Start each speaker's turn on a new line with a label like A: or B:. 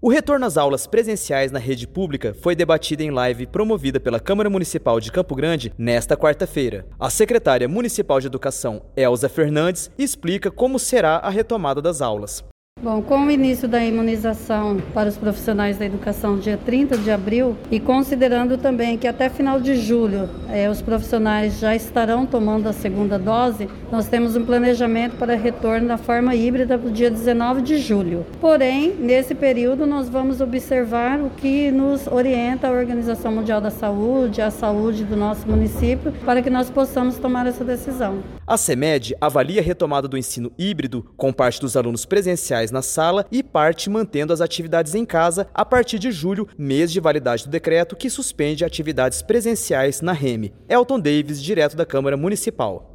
A: O retorno às aulas presenciais na rede pública foi debatido em live promovida pela Câmara Municipal de Campo Grande nesta quarta-feira. A secretária municipal de Educação, Elza Fernandes, explica como será a retomada das aulas.
B: Bom, com o início da imunização para os profissionais da educação dia 30 de abril e considerando também que até final de julho eh, os profissionais já estarão tomando a segunda dose, nós temos um planejamento para retorno da forma híbrida para o dia 19 de julho. Porém, nesse período nós vamos observar o que nos orienta a Organização Mundial da Saúde, a saúde do nosso município, para que nós possamos tomar essa decisão.
A: A CEMED avalia a retomada do ensino híbrido com parte dos alunos presenciais na sala e parte mantendo as atividades em casa a partir de julho, mês de validade do decreto que suspende atividades presenciais na REME. Elton Davis, direto da Câmara Municipal.